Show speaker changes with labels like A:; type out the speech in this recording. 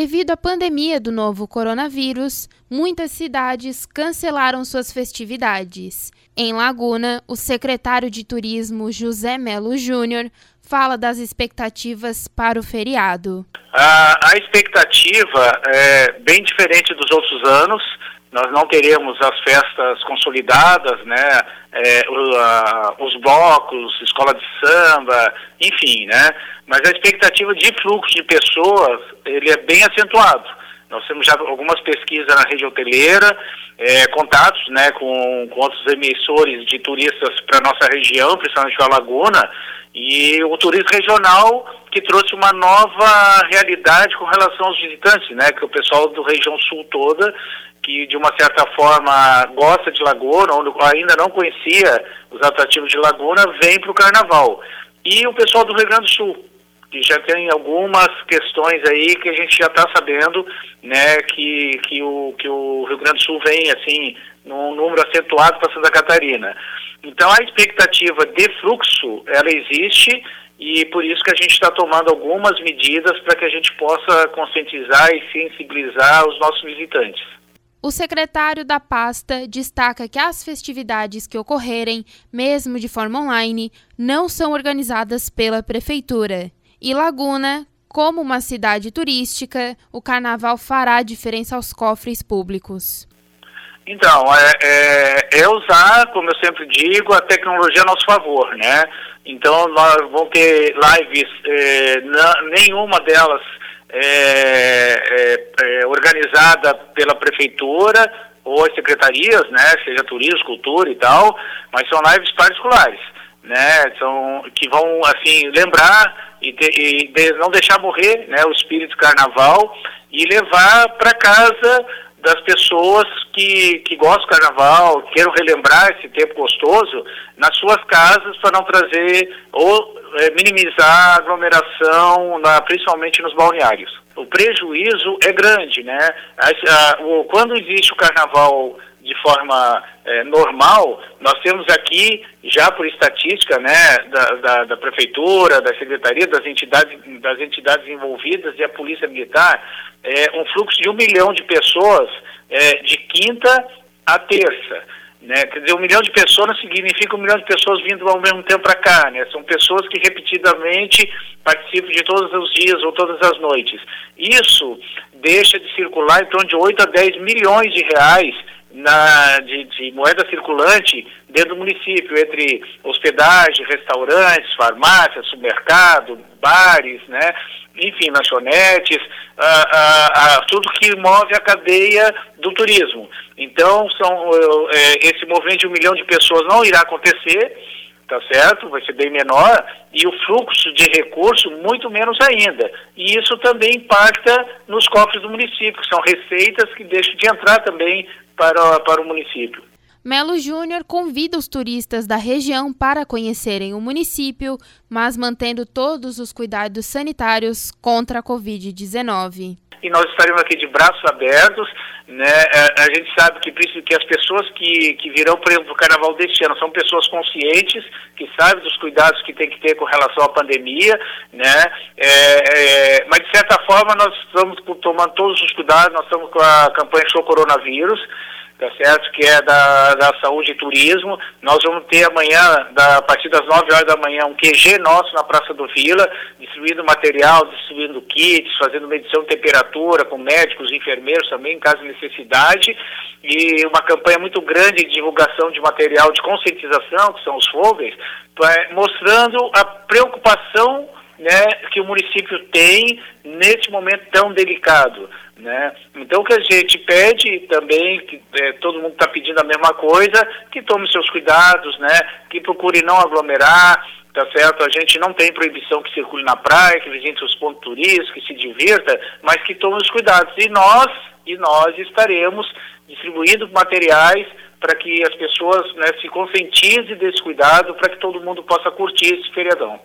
A: Devido à pandemia do novo coronavírus, muitas cidades cancelaram suas festividades. Em Laguna, o secretário de Turismo José Melo Júnior fala das expectativas para o feriado.
B: A, a expectativa é bem diferente dos outros anos nós não teremos as festas consolidadas, né, é, o, a, os blocos, escola de samba, enfim, né, mas a expectativa de fluxo de pessoas, ele é bem acentuado. Nós temos já algumas pesquisas na rede hoteleira, é, contatos né, com, com outros emissores de turistas para nossa região, principalmente a Laguna, e o turismo regional que trouxe uma nova realidade com relação aos visitantes, né? Que o pessoal do região sul toda, que de uma certa forma gosta de Laguna, ou ainda não conhecia os atrativos de Laguna, vem para o carnaval. E o pessoal do Rio Grande do Sul, que já tem algumas questões aí que a gente já está sabendo, né, que, que, o, que o Rio Grande do Sul vem, assim, num número acentuado para Santa Catarina. Então, a expectativa de fluxo, ela existe e por isso que a gente está tomando algumas medidas para que a gente possa conscientizar e sensibilizar os nossos visitantes.
A: O secretário da pasta destaca que as festividades que ocorrerem, mesmo de forma online, não são organizadas pela prefeitura. E Laguna, como uma cidade turística, o carnaval fará diferença aos cofres públicos.
B: Então, é, é, é, usar, como eu sempre digo, a tecnologia a nosso favor, né? Então, nós vamos ter lives, é, nenhuma delas é, é, é, organizada pela prefeitura ou as secretarias, né? Seja turismo, cultura e tal, mas são lives particulares, né? São, que vão, assim, lembrar e, e de, não deixar morrer né, o espírito carnaval e levar para casa das pessoas que, que gostam do carnaval, queiram relembrar esse tempo gostoso, nas suas casas para não trazer ou é, minimizar a aglomeração, na, principalmente nos balneários. O prejuízo é grande, né? Quando existe o carnaval de forma é, normal, nós temos aqui, já por estatística né, da, da, da, prefeitura, da secretaria, das entidades, das entidades envolvidas e a polícia militar, é, um fluxo de um milhão de pessoas é, de quinta a terça. Né? Quer dizer, um milhão de pessoas não significa um milhão de pessoas vindo ao mesmo tempo para cá, né? São pessoas que repetidamente participam de todos os dias ou todas as noites. Isso deixa de circular em torno de 8 a 10 milhões de reais na, de, de, moeda circulante dentro do município, entre hospedagem, restaurantes, farmácias, supermercado, bares, né? enfim, lanchonetes, ah, ah, ah, tudo que move a cadeia do turismo. Então, são, é, esse movimento de um milhão de pessoas não irá acontecer, tá certo? Vai ser bem menor, e o fluxo de recurso muito menos ainda. E isso também impacta nos cofres do município, que são receitas que deixam de entrar também para, para o município.
A: Melo Júnior convida os turistas da região para conhecerem o município, mas mantendo todos os cuidados sanitários contra a Covid-19.
B: E nós estaremos aqui de braços abertos, né? É, a gente sabe que, que as pessoas que, que virão, por exemplo, o carnaval deste ano são pessoas conscientes, que sabem dos cuidados que tem que ter com relação à pandemia, né? É, é, mas de certa forma nós estamos tomando todos os cuidados, nós estamos com a campanha Show Coronavírus, tá certo? Que é da, da saúde e turismo. Nós vamos ter amanhã, da, a partir das 9 horas da manhã, um QG nosso na Praça do Vila, distribuindo material, distribuindo kits, fazendo medição de temperatura com médicos, enfermeiros também, em caso de necessidade. E uma campanha muito grande de divulgação de material de conscientização, que são os folders, mostrando a preocupação né, que o município tem nesse momento tão delicado. Né? Então o que a gente pede também, que é, todo mundo está pedindo a mesma coisa, que tome seus cuidados, né? que procure não aglomerar, tá certo? A gente não tem proibição que circule na praia, que visite os pontos turísticos, que se divirta, mas que tome os cuidados. E nós, e nós estaremos distribuindo materiais para que as pessoas né, se conscientizem desse cuidado, para que todo mundo possa curtir esse feriadão.